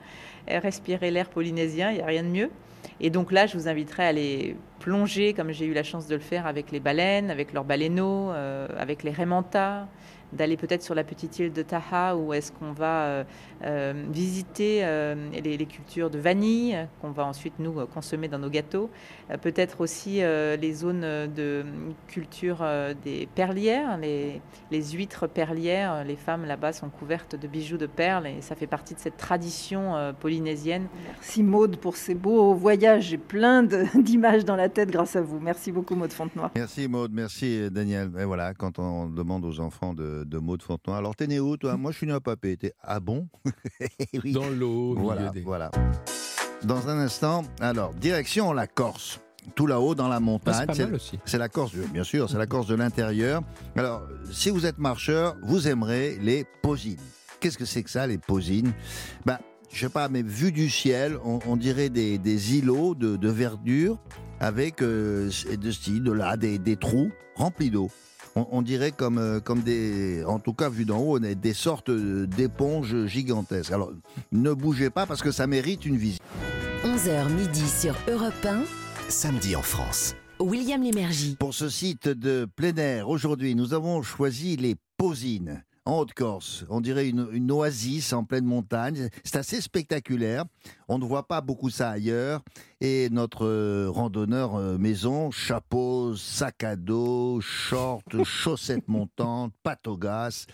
respirer l'air polynésien, il n'y a rien de mieux. Et donc là, je vous inviterai à aller plonger, comme j'ai eu la chance de le faire avec les baleines, avec leurs baleineaux, euh, avec les remantas, d'aller peut-être sur la petite île de Taha où est-ce qu'on va euh, euh, visiter euh, les, cultures de vanille qu'on va ensuite nous consommer dans nos gâteaux. peut-être aussi les zones de culture des perlières, les, les, huîtres perlières. Les femmes là-bas sont couvertes de bijoux de perles et ça fait partie de cette tradition polynésienne. Merci Maude pour ces beaux voyages. J'ai plein d'images dans la tête grâce à vous. Merci beaucoup Maude Fontenoy. Merci Maude, merci Daniel. Et voilà, quand on demande aux enfants de de mots de Fontenoy. Alors, t'es né où, toi? Moi, je suis né à Papé. T'es... Ah bon? Oui. Dans l'eau, voilà, voilà. Dans un instant, alors, direction la Corse tout là-haut dans la montagne. c'est la Corse, bien sûr, c'est la Corse de l'intérieur. Alors, si vous êtes marcheur, vous aimerez les posines. Qu'est-ce que c'est que ça, les posines? Ben, je sais pas, mais vu du ciel, on, dirait des, îlots de, verdure avec euh, de style, de là, des, des trous remplis d'eau on, dirait comme, euh, comme des, en tout cas vu d'en haut, on est des sortes d'éponges gigantesques. Alors ne bougez pas parce que ça mérite une visite. 11h midi sur Europe 1. Samedi en France. William Lémergie. Pour ce site de plein air, aujourd'hui, nous avons choisi les Posines en Haute-Corse. On dirait une, oasis en pleine montagne. C'est assez spectaculaire. On ne voit pas beaucoup ça ailleurs. Et notre euh, randonneur euh, maison, chapeau, sac à dos, short, chaussettes montantes, patogas.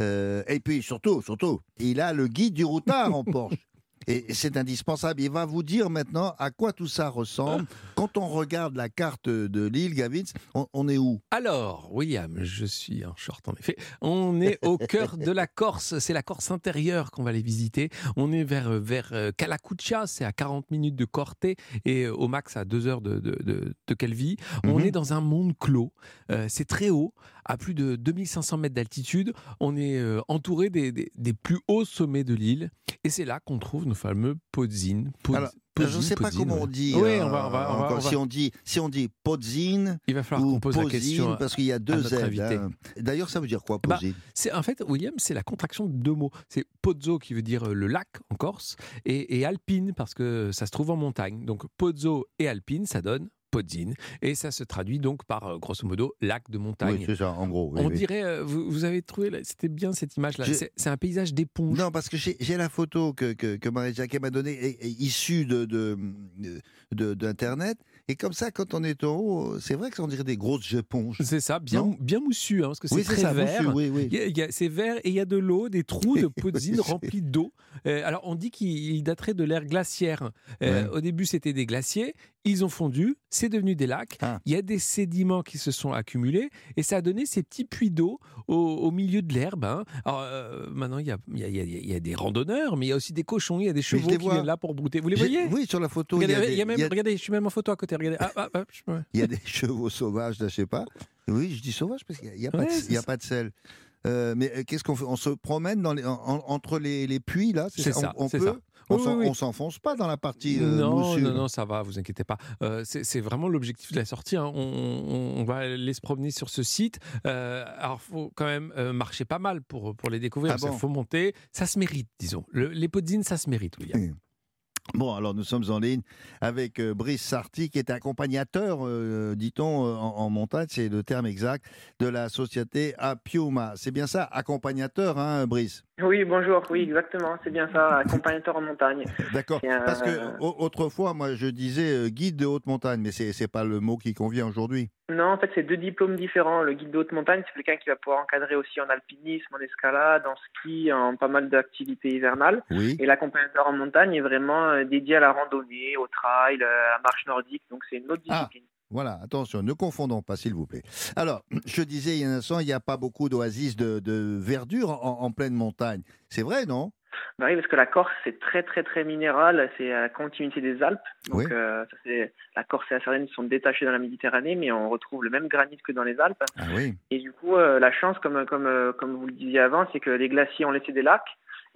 Euh, et puis surtout, surtout, il a le guide du routard en Porsche. Et c'est indispensable. Il va vous dire maintenant à quoi tout ça ressemble. Quand on regarde la carte de l'île Gavitz, on, est où? Alors, William, je suis en short en effet. On est au cœur de la Corse. C'est la Corse intérieure qu'on va aller visiter. On est vers, vers euh, Calacuccia, c'est à 40 minutes de Corte et euh, au max à 2 heures de, de, de, Calvi. On mhm. est dans un monde clos. Euh, c'est très haut, à plus de 2500 mètres d'altitude. On est entouré des, des, des, plus hauts sommets de l'île. Et c'est là qu'on trouve fameux podzine. je ne sais pas comment on dit. Oui, on va, on va, on va, si on dit si on dit podzine. Il va falloir qu'on pose la question parce qu'il y a deux Z. Hein. D'ailleurs, ça veut dire quoi bah, podzine C'est en fait, William, c'est la contraction de deux mots. C'est pozzo qui veut dire euh, le lac en Corse et, et alpine parce que ça se trouve en montagne. Donc pozzo et alpine, ça donne Et ça se traduit donc par, euh, grosso modo, lac de montagne. Oui, c'est ça, en gros. On dirait, euh, vous, avez trouvé, c'était bien cette image-là. C'est un paysage d'éponge. Non, parce que j'ai la photo que, que, Marie-Jacques m'a donnée, issue. De, et comme ça, quand on est en haut, c'est vrai que ça on dirait des grosses éponges. C'est ça, bien, bien moussu, hein, parce que c'est très vert. oui, oui. c'est vert et il y a de l'eau, des trous de podzine remplis d'eau. Euh, alors on dit qu'il daterait de l'ère glaciaire. Au début, c'était des glaciers ils ont fondu, c'est devenu des lacs. Ah. Il y a des sédiments qui se sont accumulés et ça a donné ces petits puits d'eau au, milieu de l'herbe. Hein. Alors euh, maintenant, il y, a, il, y a, il y, a, des randonneurs, mais il y a aussi des cochons, il y a des chevaux qui viennent là pour brouter. Vous les voyez Oui, sur la photo. Il y a, même, regardez, je suis même en photo à côté. Regardez. Ah, ah, ah il y a des chevaux sauvages, je ne sais pas. Oui, je dis sauvages parce qu'il n'y a, a, a, pas de sel. Euh, mais euh, qu'est-ce qu'on fait? On se promène dans les, en- en- entre les, les puits, là C'est On- ça, On, peut? ça. On Oui, s'en- oui, oui. on s'enfonce pas dans la partie euh, non, non, là. non, ça va, vous inquiétez pas. Euh, c'est vraiment l'objectif de la sortie. hein. On, on- on va aller se promener sur ce site. Euh, alors, il faut quand même marcher pas mal pour, pour les découvrir. Ah bon? faut monter. Ça se mérite, disons. Le- les podzines, ça se mérite, William. Bon, alors nous sommes en ligne avec euh, Brice Sarti, qui est accompagnateur, euh, dit-on, euh, en, en montagne, c'est le terme exact, de la société Apiuma. C'est bien ça, accompagnateur, hein, Brice? Oui, bonjour, oui, exactement, c'est bien ça, accompagnateur en montagne. D'accord. Parce que au- autrefois, moi, je disais guide de haute montagne, mais c'est c'est pas le mot qui convient aujourd'hui. Non, en fait, c'est deux diplômes différents. Le guide de haute montagne, c'est quelqu'un qui va pouvoir encadrer aussi en alpinisme, en escalade, en ski, en pas mal d'activités hivernales. Oui. Et l'accompagnateur en montagne est vraiment euh, dédié à la randonnée, au trail, euh, à la marche nordique, donc c'est une autre Ah. discipline. Voilà, attention, ne confondons pas, s'il vous plaît. Alors, je disais il y a un instant, il n'y a pas beaucoup d'oasis de, de verdure en, en pleine montagne. C'est vrai, non? Bah oui, parce que la Corse, c'est très très très minéral, c'est à la continuité des Alpes. Donc Oui. euh, ça, c'est- la Corse et la Sardaigne sont détachées dans la Méditerranée, mais on retrouve le même granit que dans les Alpes. Ah oui. Et du coup, euh, la chance, comme, comme, euh, comme vous le disiez avant, c'est que les glaciers ont laissé des lacs.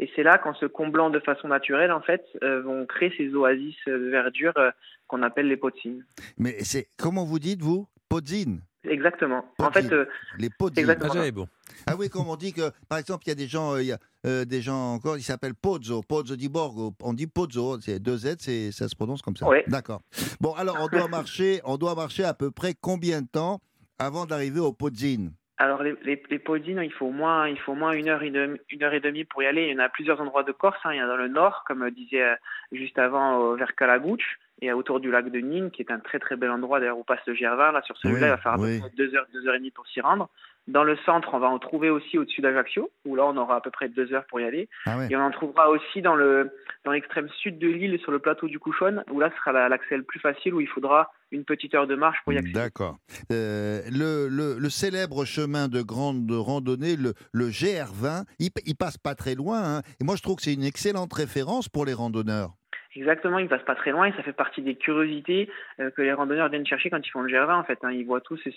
Et ces lacs, en se comblant de façon naturelle, en fait, euh, vont créer ces oasis de verdure euh, qu'on appelle les podzines. Mais c'est comment vous dites, vous? Podzine Exactement. En fait, euh, Les podzines. Exactement. Ah, bon. Ah oui, comme on dit que, par exemple, il y a des gens, euh, il y a euh, des gens encore, ils s'appellent Pozzo, Pozzo di Borgo. On dit Pozzo, c'est deux Z, c'est ça se prononce comme ça. Ouais. D'accord. Bon, alors on doit marcher, on doit marcher à peu près combien de temps avant d'arriver au Podzine alors les, les, il faut au moins, il faut au moins une heure et demie, une heure et demie pour y aller. Il y en a plusieurs endroits de Corse. hein. Il y en a dans le nord, comme euh, disait euh, juste avant, vers Calagouche, et autour du lac de Nîmes, qui est un très très bel endroit. D'ailleurs, où passe le Gervin. Là, sur celui-là, Oui, il va peu oui. deux heures, deux heures et demie pour s'y rendre. Dans le centre, on va en trouver aussi au-dessus d'Ajaccio, où là, on aura à peu près deux heures pour y aller. Ah ouais. Et on en trouvera aussi dans le dans l'extrême sud de l'île, sur le plateau du Couchon, où là, ce sera la- l'accès le plus facile, où il faudra une petite heure de marche pour y accéder. D'accord. Euh, le, le- le célèbre chemin de grande randonnée, le, le GR20, il, il passe pas très loin. hein. Et moi, je trouve que c'est une excellente référence pour les randonneurs. Exactement, il passe pas très loin et ça fait partie des curiosités euh, que les randonneurs viennent chercher quand ils font le GR20 en fait. hein. Ils voient tous ces,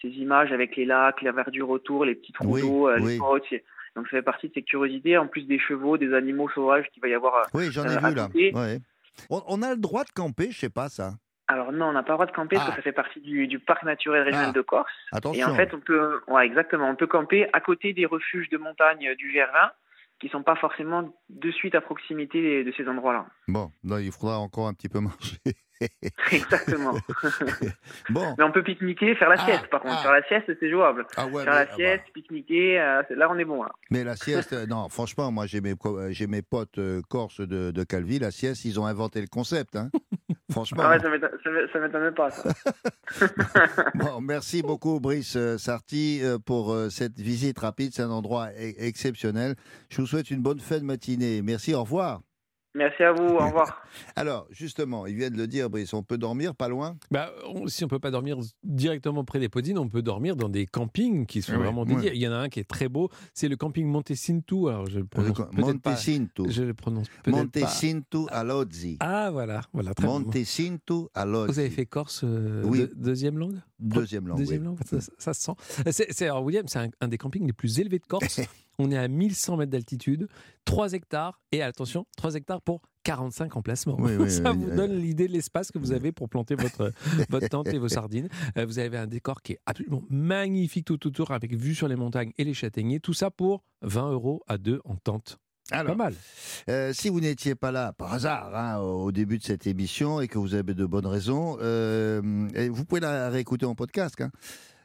ces images avec les lacs, la verdure autour, les petits trous Oui, d'eau, euh, oui. les grottes. Donc ça fait partie de ces curiosités, en plus des chevaux, des animaux sauvages qu'il va y avoir. euh. Oui, j'en ai Euh, à vu là. Ouais. On, on a le droit de camper, je sais pas ça. Alors non, on n'a pas le droit de camper parce Ah. que ça fait partie du, du parc naturel régional Ah. de Corse. Attention. Et en fait, on peut, ouais, exactement, on peut camper à côté des refuges de montagne euh, du GR20 qui sont pas forcément de suite à proximité de ces endroits-là. Bon, non, il faudra encore un petit peu marcher. Exactement. bon. Mais on peut pique-niquer, faire la Ah, sieste par contre. ah. Faire la sieste, c'est jouable. Ah ouais, faire la ah bah. sieste, pique-niquer, euh, là on est bon. Là. Mais la sieste, non, franchement, moi j'ai mes, j'ai mes potes euh, corses de, de Calvi, la sieste, ils ont inventé le concept. Hein. franchement. Ah ouais, ça ça m'étonne pas. Ça. Bon, merci beaucoup, Brice euh, Sarti, pour cette visite rapide. C'est un endroit e- exceptionnel. Je vous souhaite une bonne fin de matinée. Merci, au revoir. Merci à vous, au revoir. Alors, justement, il vient de le dire, Brice, on peut dormir pas loin? Bah, on- si on peut pas dormir directement près des Podzines, on peut dormir dans des campings qui sont Ah vraiment dédiés. Il y en a un qui est très beau, c'est le camping Montecinto. Alors je le prononce Euh, pas. Montecinto. Je le prononce peut-être pas. Montecinto Alozzi. Ah voilà, voilà très bien. Montecinto Alozzi. Vous avez fait Corse euh, Oui. de- deuxième langue? Deuxième langue. Deuxième oui. langue, ça, se sent. C'est, c'est- alors William, c'est un, un des campings les plus élevés de Corse. On est à 1100 mètres d'altitude, 3 hectares, et attention, 3 hectares pour 45 emplacements. Oui, oui, ça oui, vous donne l'idée de l'espace que vous avez pour planter votre, votre tente et vos sardines. Euh, vous avez un décor qui est absolument magnifique tout autour, avec vue sur les montagnes et les châtaigniers. Tout ça pour 20 euros à deux en tente. Alors, Pas mal. Euh, si vous n'étiez pas là par hasard hein, au début de cette émission et que vous avez de bonnes raisons, euh, vous pouvez la réécouter en podcast. hein.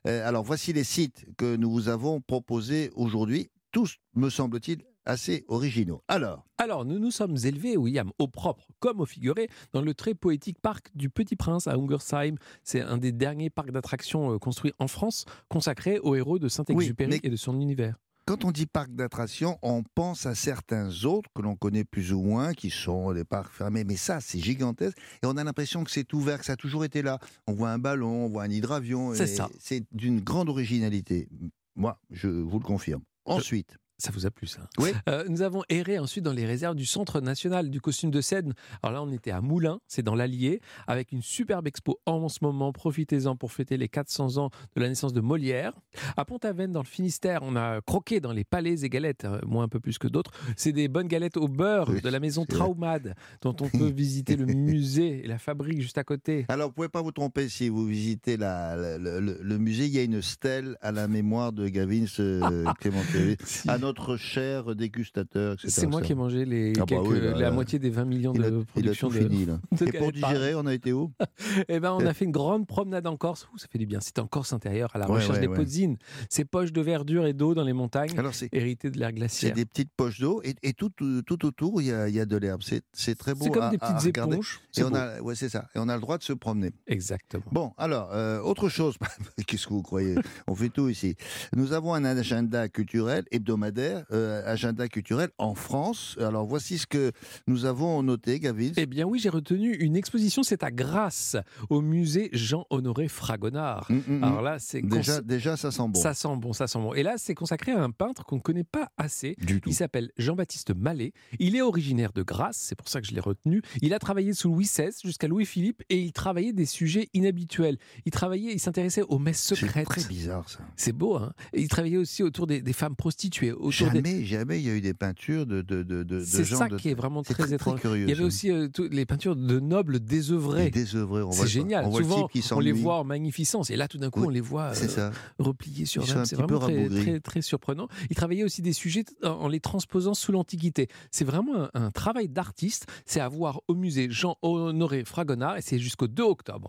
Euh, alors voici les sites que nous vous avons proposés aujourd'hui, tous, me semble-t-il, assez originaux. Alors, Alors, nous nous sommes élevés, William, au propre comme au figuré, dans le très poétique parc du Petit Prince à Ungersheim. C'est un des derniers parcs d'attractions euh, construits en France, consacré aux héros de Saint-Exupéry Oui, et de son univers. quand on dit parc d'attractions, on pense à certains autres que l'on connaît plus ou moins, qui sont des parcs fermés. Mais ça, c'est gigantesque. Et on a l'impression que c'est ouvert, que ça a toujours été là. On voit un ballon, on voit un hydravion. C'est ça. C'est d'une grande originalité. Moi, je vous le confirme. Ensuite, Ça vous a plu, ça Oui. Euh, nous avons erré ensuite dans les réserves du Centre national du costume de scène. Alors là, on était à Moulins, c'est dans l'Allier, avec une superbe expo en ce moment. Profitez-en pour fêter les 400 ans de la naissance de Molière. À Pont-Aven, dans le Finistère, on a croqué dans les palais et galettes, euh, moi un peu plus que d'autres. C'est des bonnes galettes au beurre Oui, de la maison. Traumade, dont on peut visiter le musée et la fabrique juste à côté. Alors, vous pouvez pas vous tromper si vous visitez la, la- le, le- le musée. Il y a une stèle à la mémoire de Gavin euh, Clémentéry, à notre cher dégustateur, etc. C'est moi qui ai mangé les Ah bah quelques- oui, là, la là. moitié des 20 millions Il a, de il a tout de, fini, là. de Et pour digérer, on a été où Eh ben, on a fait une grande promenade en Corse. Ouh, ça fait du bien. C'était en Corse intérieure, à la Ouais, recherche ouais, des ouais. podzines, ces poches de verdure et d'eau dans les montagnes, Alors, c'est héritées de l'air c'est glaciaire. des petites poches d'eau et, et tout, tout autour, il y a, il y a de l'herbe. C'est c'est très beau C'est comme à- des petites éponges. Et C'est on a, ouais, c'est ça. Et on a le droit de se promener. Exactement. Bon, alors, euh, autre chose. Qu'est-ce que vous croyez? On fait tout ici. Nous avons un agenda culturel hebdomadaire, euh, agenda culturel en France. Alors, voici ce que nous avons noté, Gavin. Eh bien oui, j'ai retenu une exposition, c'est à Grasse, au musée Jean-Honoré Fragonard. Hum, hum, hum. Alors là, c'est déjà, ça sent bon. ça sent bon, ça sent bon. Et là, c'est consacré à un peintre qu'on ne connaît pas assez. du tout. Il s'appelle Jean-Baptiste Mallet. Il est originaire de Grasse, c'est pour ça que je l'ai retenu. Il a travaillé sous Louis XVI jusqu'à Louis-Philippe et il travaillait des sujets inhabituels. Il travaillait, il s'intéressait aux messes C'est secrètes. très bizarre, ça. C'est beau, hein Et il travaillait aussi autour des, des femmes prostituées. Autour des... Jamais, jamais il y a eu des peintures de, de, de, de, C'est ça de- qui est vraiment très, très, très étrange. curieux. Il y avait aussi euh, tout- les peintures de nobles désœuvrés. désœuvrés. on C'est génial. On voit le Souvent, on les voit en magnificence. Et là, tout d'un coup, Oui, on les voit euh, repliés sur un C'est vraiment très, très, très surprenant. Il travaillait aussi des sujets en en les transposant sous l'Antiquité. C'est vraiment un, un travail d'artiste. C'est à voir au musée Jean-Honoré Fragonard et c'est jusqu'au 2 octobre.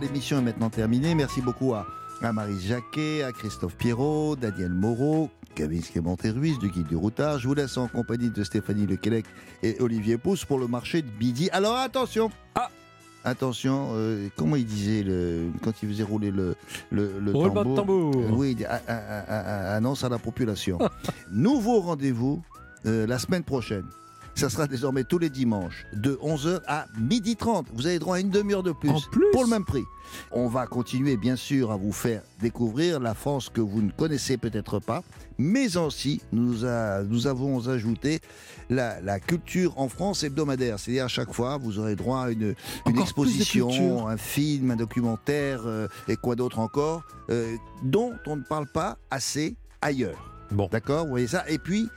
L'émission est maintenant terminée. Merci beaucoup à, à Marie Jacquet, à Christophe Pierrot, Daniel Moreau, Gavin Clémenté-Ruiz du Guide du Routard. Je vous laisse en compagnie de Stéphanie Lequelec et Olivier Pousse pour le marché de midi. Alors attention Ah Attention, euh, comment il disait le, quand il faisait rouler le, le, le Roulement de tambour? Euh, Oui, annonce à la population. Nouveau rendez-vous euh, la semaine prochaine. Ça sera désormais tous les dimanches, de 11h à 12h30. Vous avez droit à une demi-heure de plus, En plus pour le même prix. On va continuer, bien sûr, à vous faire découvrir la France que vous ne connaissez peut-être pas, mais aussi, nous, a- nous avons ajouté la, la culture en France hebdomadaire. C'est-à-dire, à chaque fois, vous aurez droit à une, exposition, un film, un documentaire, euh, et quoi d'autre encore, euh, dont on ne parle pas assez ailleurs. Bon. D'accord? Vous voyez ça? Et puis,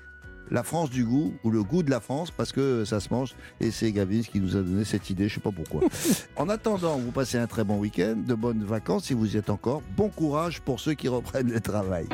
la France du goût, ou le goût de la France, parce que ça se mange, et c'est Gavin qui nous a donné cette idée, je sais pas pourquoi. en attendant, vous passez un très bon week-end, de bonnes vacances si vous y êtes encore. Bon courage pour ceux qui reprennent le travail.